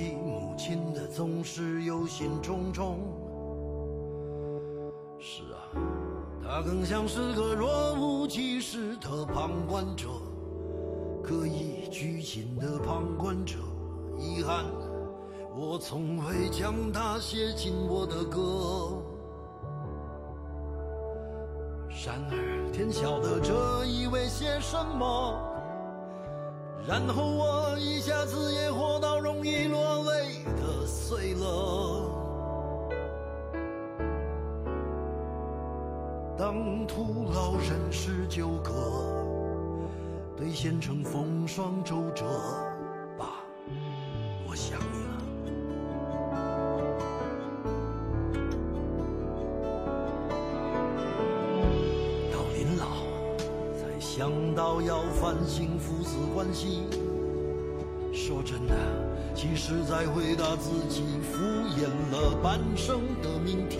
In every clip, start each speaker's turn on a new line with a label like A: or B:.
A: 起母亲的，总是忧心忡忡。是啊，他更像是个若无其事的旁观者，刻意拘谨的旁观者。遗憾，我从未将他写进我的歌。然而天晓得这意味些什么。然后我一下子也活到容易落泪的碎了。当徒劳人事纠葛，兑现成风霜周折，系。说真的，其实在回答自己，敷衍了半生的命题。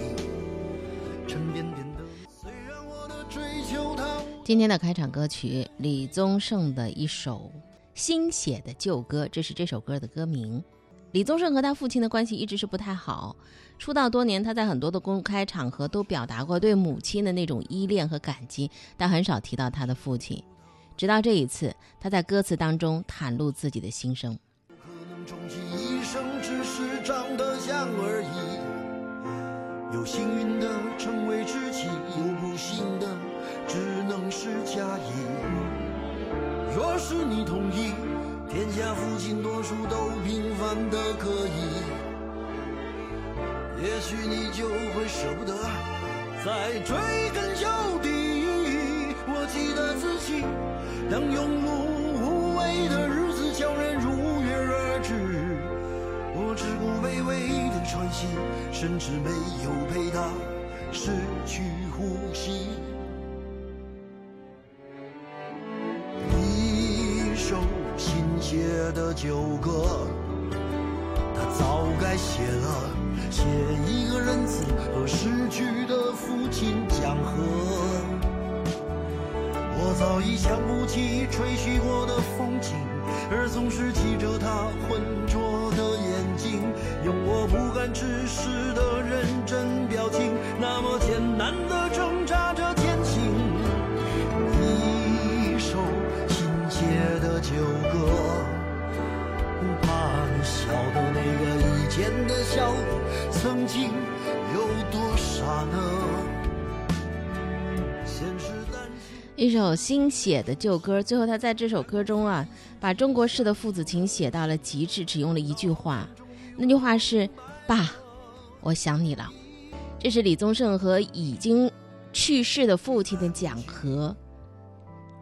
A: 沉甸甸的，虽然我的追求它。
B: 今天的开场歌曲，李宗盛的一首新写的旧歌，这是这首歌的歌名。李宗盛和他父亲的关系一直是不太好，出道多年，他在很多的公开场合都表达过对母亲的那种依恋和感激，但很少提到他的父亲。直到这一次，他在歌词当中袒露自己的心声。
A: 可能终其一生只是长得像而已。有幸运的成为知己，有不幸的只能是假意。若是你同意，天下父亲多数都平凡的可以，也许你就会舍不得再追根究底。我记得自当庸碌无为的日子叫人如约而至，我只顾卑微的喘息，甚至没有陪他失去呼吸。一首新写的旧歌，他早该写了，写一个仁慈和逝去的父亲讲和。我早已想不起吹嘘过的风景，而总是记着他浑浊的眼睛，用我不敢直视的
B: 一首新写的旧歌，最后他在这首歌中啊，把中国式的父子情写到了极致，只用了一句话，那句话是“爸，我想你了”。这是李宗盛和已经去世的父亲的讲和，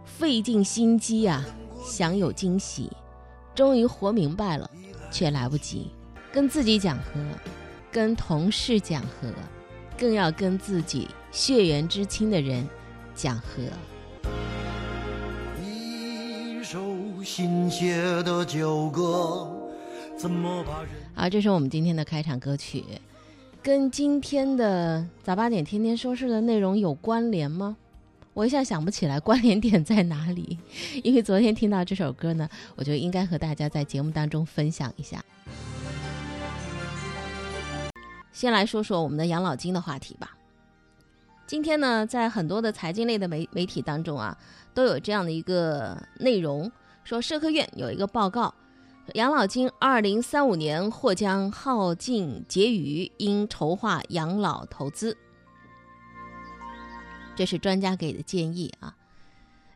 B: 费尽心机啊，想有惊喜，终于活明白了，却来不及。跟自己讲和，跟同事讲和，更要跟自己血缘之亲的人讲和。
A: 一首新写的旧歌，怎么把人？
B: 好，这是我们今天的开场歌曲，跟今天的早八点天天说事的内容有关联吗？我一下想不起来关联点在哪里，因为昨天听到这首歌呢，我觉得应该和大家在节目当中分享一下。先来说说我们的养老金的话题吧。今天呢，在很多的财经类的媒媒体当中啊，都有这样的一个内容，说社科院有一个报告，养老金二零三五年或将耗尽结余，应筹划养老投资。这是专家给的建议啊。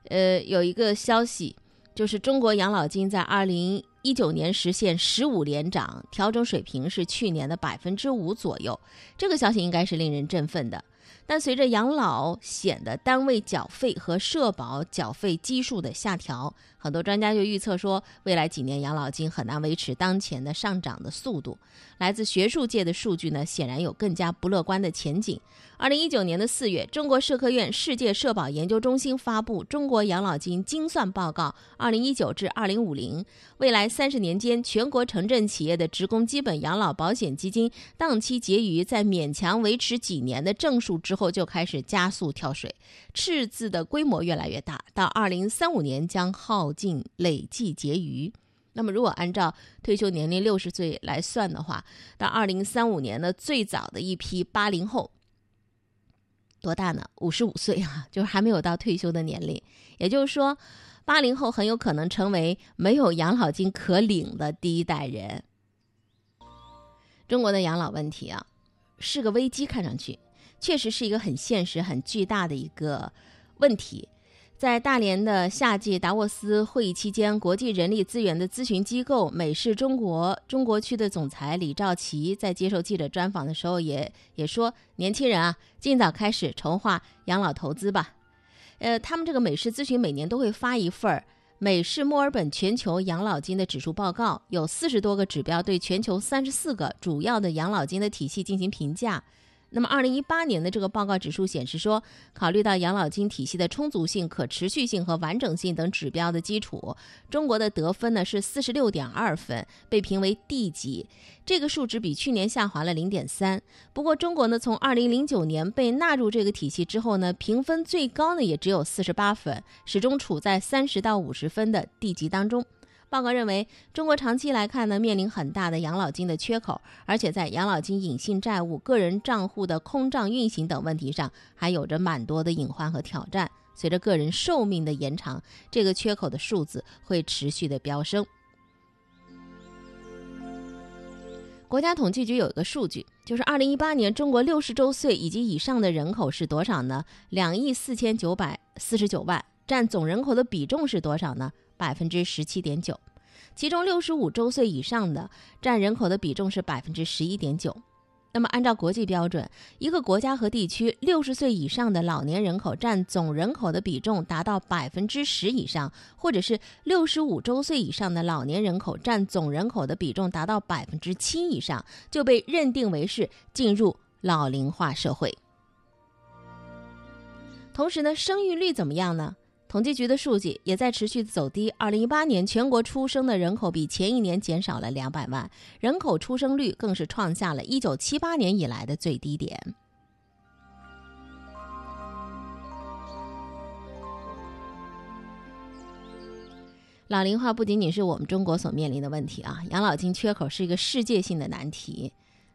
B: 呃，有一个消息，就是中国养老金在二零一九年实现十五连涨，调整水平是去年的百分之五左右。这个消息应该是令人振奋的。但随着养老险的单位缴费和社保缴费基数的下调，很多专家就预测说，未来几年养老金很难维持当前的上涨的速度。来自学术界的数据呢，显然有更加不乐观的前景。二零一九年的四月，中国社科院世界社保研究中心发布《中国养老金精算报告（二零一九至二零五零）》，未来三十年间，全国城镇企业的职工基本养老保险基金当期结余在勉强维持几年的正数之后，就开始加速跳水，赤字的规模越来越大，到二零三五年将耗尽累计结余。那么，如果按照退休年龄六十岁来算的话，到二零三五年的最早的一批八零后多大呢？五十五岁啊，就是还没有到退休的年龄。也就是说，八零后很有可能成为没有养老金可领的第一代人。中国的养老问题啊，是个危机，看上去确实是一个很现实、很巨大的一个问题。在大连的夏季达沃斯会议期间，国际人力资源的咨询机构美世中国中国区的总裁李兆奇在接受记者专访的时候，也也说，年轻人啊，尽早开始筹划养老投资吧。呃，他们这个美世咨询每年都会发一份儿美世墨尔本全球养老金的指数报告，有四十多个指标，对全球三十四个主要的养老金的体系进行评价。那么，二零一八年的这个报告指数显示说，考虑到养老金体系的充足性、可持续性和完整性等指标的基础，中国的得分呢是四十六点二分，被评为 D 级。这个数值比去年下滑了零点三。不过，中国呢从二零零九年被纳入这个体系之后呢，评分最高呢也只有四十八分，始终处在三十到五十分的 D 级当中。报告认为，中国长期来看呢，面临很大的养老金的缺口，而且在养老金隐性债务、个人账户的空账运行等问题上，还有着蛮多的隐患和挑战。随着个人寿命的延长，这个缺口的数字会持续的飙升。国家统计局有一个数据，就是二零一八年中国六十周岁以及以上的人口是多少呢？两亿四千九百四十九万，占总人口的比重是多少呢？百分之十七点九，其中六十五周岁以上的占人口的比重是百分之十一点九。那么，按照国际标准，一个国家和地区六十岁以上的老年人口占总人口的比重达到百分之十以上，或者是六十五周岁以上的老年人口占总人口的比重达到百分之七以上，就被认定为是进入老龄化社会。同时呢，生育率怎么样呢？统计局的数据也在持续走低。二零一八年，全国出生的人口比前一年减少了两百万，人口出生率更是创下了一九七八年以来的最低点。老龄化不仅仅是我们中国所面临的问题啊，养老金缺口是一个世界性的难题。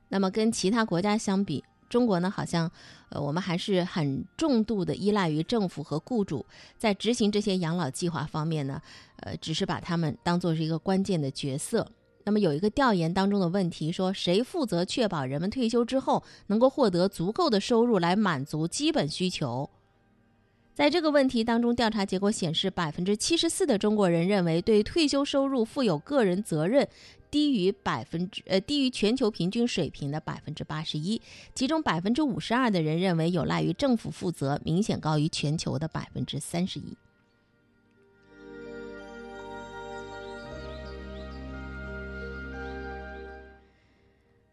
B: 那么，跟其他国家相比，中国呢，好像，呃，我们还是很重度的依赖于政府和雇主，在执行这些养老计划方面呢，呃，只是把他们当做是一个关键的角色。那么有一个调研当中的问题说，谁负责确保人们退休之后能够获得足够的收入来满足基本需求？在这个问题当中，调查结果显示，百分之七十四的中国人认为对退休收入负有个人责任。低于百分之呃低于全球平均水平的百分之八十一，其中百分之五十二的人认为有赖于政府负责，明显高于全球的百分之三十一。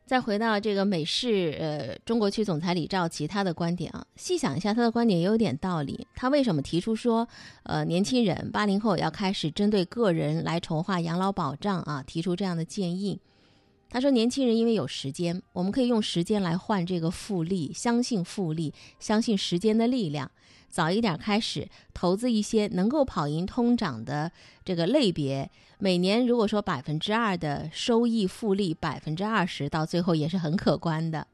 B: 再回到这个美世呃中国区总裁李兆奇他的观点啊，细想一下他的观点也有点道理。他为什么提出说，呃年轻人八零后要开始针对个人来筹划养老保障啊？提出这样的建议。他说，年轻人因为有时间，我们可以用时间来换这个复利，相信复利，相信时间的力量。早一点开始投资一些能够跑赢通胀的这个类别，每年如果说百分之二的收益复利，百分之二十到最后也是很可观的。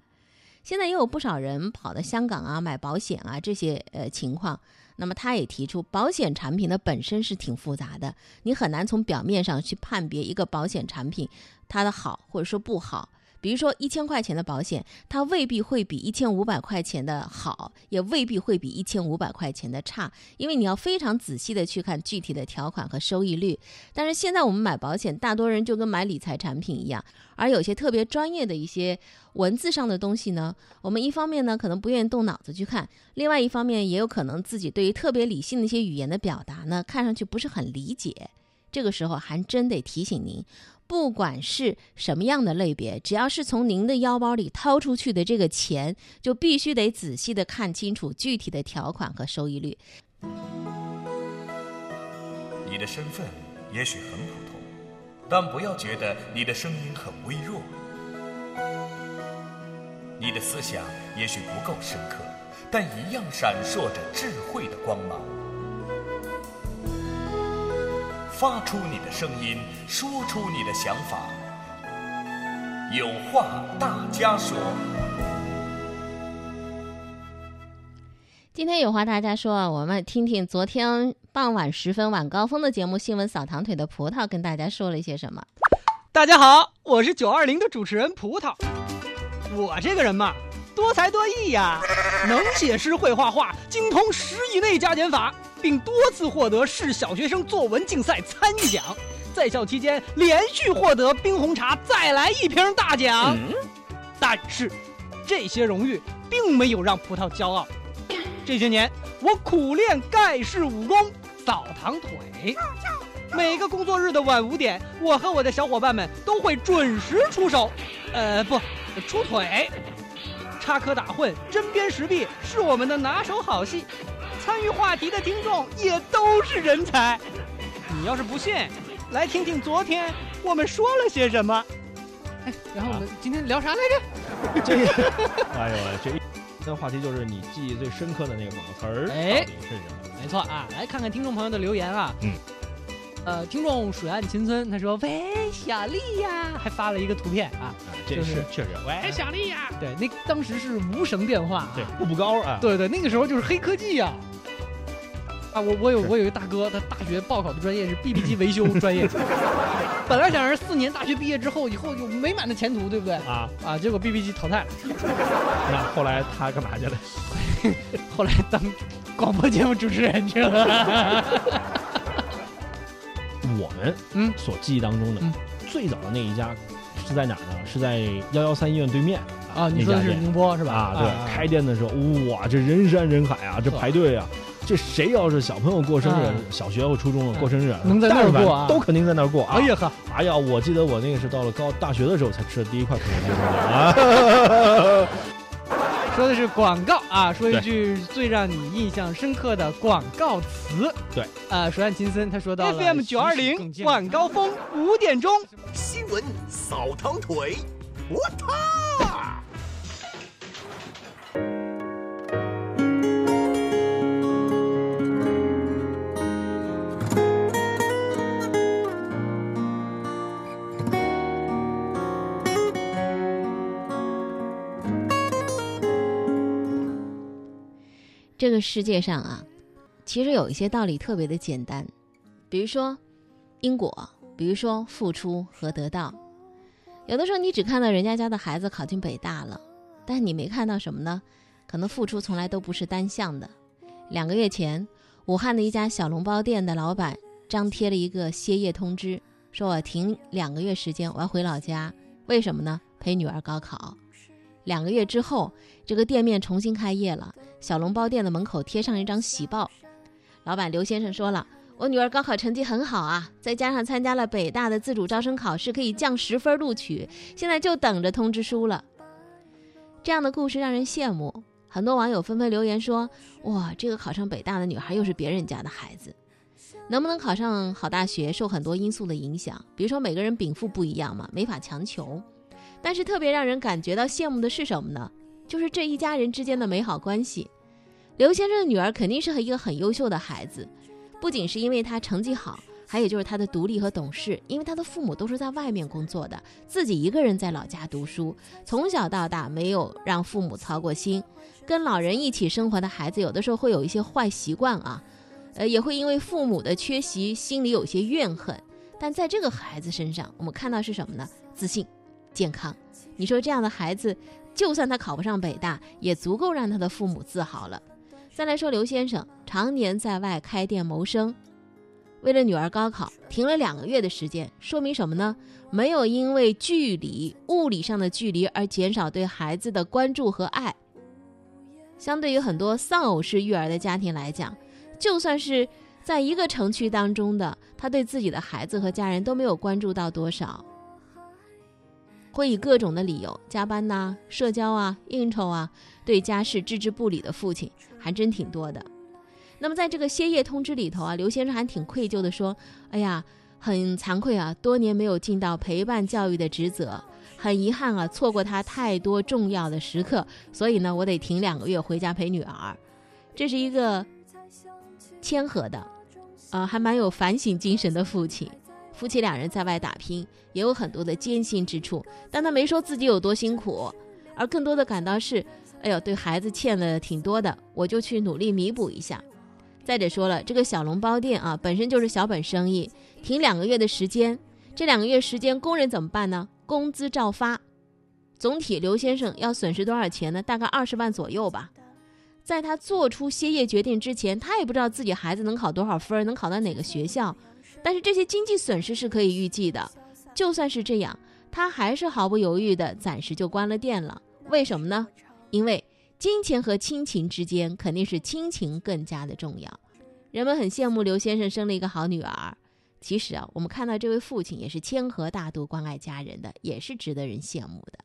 B: 现在也有不少人跑到香港啊买保险啊这些呃情况，那么他也提出，保险产品的本身是挺复杂的，你很难从表面上去判别一个保险产品它的好或者说不好。比如说一千块钱的保险，它未必会比一千五百块钱的好，也未必会比一千五百块钱的差，因为你要非常仔细的去看具体的条款和收益率。但是现在我们买保险，大多人就跟买理财产品一样，而有些特别专业的一些文字上的东西呢，我们一方面呢可能不愿意动脑子去看，另外一方面也有可能自己对于特别理性的一些语言的表达呢，看上去不是很理解。这个时候还真得提醒您。不管是什么样的类别，只要是从您的腰包里掏出去的这个钱，就必须得仔细的看清楚具体的条款和收益率。
C: 你的身份也许很普通，但不要觉得你的声音很微弱。你的思想也许不够深刻，但一样闪烁着智慧的光芒。发出你的声音，说出你的想法。有话大家说。
B: 今天有话大家说啊，我们听听昨天傍晚时分晚高峰的节目《新闻扫堂腿》的葡萄跟大家说了一些什么。
D: 大家好，我是九二零的主持人葡萄。我这个人嘛，多才多艺呀，能写诗会画画，精通十以内加减法，并多次获得市小学生作文竞赛参与奖。在校期间连续获得冰红茶再来一瓶大奖。但是，这些荣誉并没有让葡萄骄傲。这些年，我苦练盖世武功，扫堂腿。每个工作日的晚五点，我和我的小伙伴们都会准时出手，呃，不，出腿。插科打诨、针砭时弊是我们的拿手好戏，参与话题的听众也都是人才。你要是不信，来听听昨天我们说了些什么。哎，然后我们今天聊啥来着？
E: 这个，哎呦，这那话题就是你记忆最深刻的那个某个词儿
D: 哎
E: 是什么？
D: 没错啊，来看看听众朋友的留言啊。
E: 嗯。
D: 呃，听众水岸秦村他说：“喂，小丽呀！”还发了一个图片啊。
E: 啊，这
D: 就是
E: 是确实，喂，
D: 小丽呀！对，那当时是无绳电话、啊。
E: 对，步步高啊，
D: 对对，那个时候就是黑科技呀、啊。我我有我有一个大哥，他大学报考的专业是 BB 机维修专业，本来想着四年大学毕业之后以后有美满的前途，对不对？
E: 啊，
D: 啊，结果 BB 机淘汰了，
E: 那后来他干嘛去了？
D: 后来当广播节目主持人去了。
E: 我们
D: 嗯
E: 所记忆当中的
D: 嗯
E: 最早的那一家是在哪儿呢？是在幺幺三医院对面
D: 啊，你说的是宁波是吧？
E: 啊，对，开店的时候，哇，这人山人海啊，这排队啊，这谁要是小朋友过生日
D: 啊，
E: 小学或初中的过生日，
D: 能在那儿过啊
E: 都肯定在那儿过啊。
D: 哎呀哈，
E: 哎呀，我记得我那个是到了高大学的时候才吃的第一块肯德基啊。
D: 说的是广告啊，说一句最让你印象深刻的广告词。
E: 对，
D: 啊，水岸秦森他说到了
F: FM 九二零晚高峰五点钟，
A: 新闻扫堂腿，我他。
B: 世界上啊，其实有一些道理特别的简单，比如说因果，比如说付出和得到。有的时候你只看到人家家的孩子考进北大了，但你没看到什么呢？可能付出从来都不是单向的。两个月前，武汉的一家小笼包店的老板张贴了一个歇业通知，说我停两个月时间，我要回老家。为什么呢？陪女儿高考。两个月之后，这个店面重新开业了。小笼包店的门口贴上一张喜报，老板刘先生说了：“我女儿高考成绩很好啊，再加上参加了北大的自主招生考试，可以降十分录取，现在就等着通知书了。”这样的故事让人羡慕，很多网友纷纷留言说：“哇，这个考上北大的女孩又是别人家的孩子。”能不能考上好大学受很多因素的影响，比如说每个人禀赋不一样嘛，没法强求。但是特别让人感觉到羡慕的是什么呢？就是这一家人之间的美好关系。刘先生的女儿肯定是和一个很优秀的孩子，不仅是因为她成绩好，还有就是她的独立和懂事。因为她的父母都是在外面工作的，自己一个人在老家读书，从小到大没有让父母操过心。跟老人一起生活的孩子，有的时候会有一些坏习惯啊，呃，也会因为父母的缺席，心里有些怨恨。但在这个孩子身上，我们看到是什么呢？自信、健康。你说这样的孩子，就算他考不上北大，也足够让他的父母自豪了。再来说刘先生，常年在外开店谋生，为了女儿高考停了两个月的时间，说明什么呢？没有因为距离物理上的距离而减少对孩子的关注和爱。相对于很多丧偶式育儿的家庭来讲，就算是在一个城区当中的，他对自己的孩子和家人都没有关注到多少。会以各种的理由加班呐、社交啊、应酬啊，对家事置之不理的父亲还真挺多的。那么在这个歇业通知里头啊，刘先生还挺愧疚的说：“哎呀，很惭愧啊，多年没有尽到陪伴教育的职责，很遗憾啊，错过他太多重要的时刻，所以呢，我得停两个月回家陪女儿。”这是一个谦和的，呃，还蛮有反省精神的父亲。夫妻两人在外打拼，也有很多的艰辛之处，但他没说自己有多辛苦，而更多的感到是，哎呦，对孩子欠了挺多的，我就去努力弥补一下。再者说了，这个小笼包店啊，本身就是小本生意，停两个月的时间，这两个月时间工人怎么办呢？工资照发，总体刘先生要损失多少钱呢？大概二十万左右吧。在他做出歇业决定之前，他也不知道自己孩子能考多少分，能考到哪个学校。但是这些经济损失是可以预计的，就算是这样，他还是毫不犹豫的暂时就关了店了。为什么呢？因为金钱和亲情之间肯定是亲情更加的重要。人们很羡慕刘先生生了一个好女儿，其实啊，我们看到这位父亲也是谦和大度、关爱家人的，也是值得人羡慕的。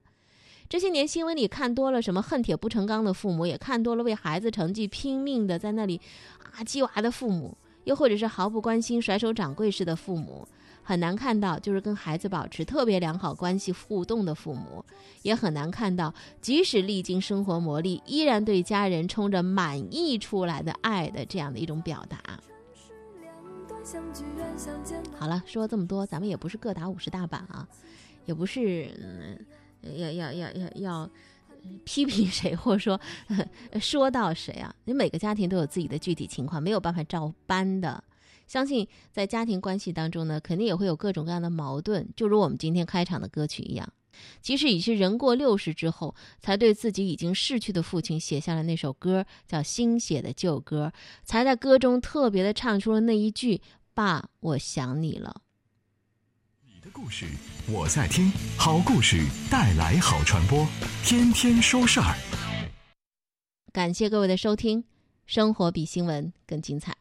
B: 这些年新闻里看多了什么恨铁不成钢的父母，也看多了为孩子成绩拼命的在那里啊鸡娃的父母。又或者是毫不关心、甩手掌柜式的父母，很难看到；就是跟孩子保持特别良好关系互动的父母，也很难看到。即使历经生活磨砺，依然对家人冲着满溢出来的爱的这样的一种表达。好了，说了这么多，咱们也不是各打五十大板啊，也不是要要要要要。批评谁，或者说 说到谁啊？你每个家庭都有自己的具体情况，没有办法照搬的。相信在家庭关系当中呢，肯定也会有各种各样的矛盾。就如我们今天开场的歌曲一样，即使已是人过六十之后，才对自己已经逝去的父亲写下了那首歌，叫《新写的旧歌》，才在歌中特别的唱出了那一句：“爸，我想你了。”
G: 故事我在听，好故事带来好传播，天天说事儿。
B: 感谢各位的收听，生活比新闻更精彩。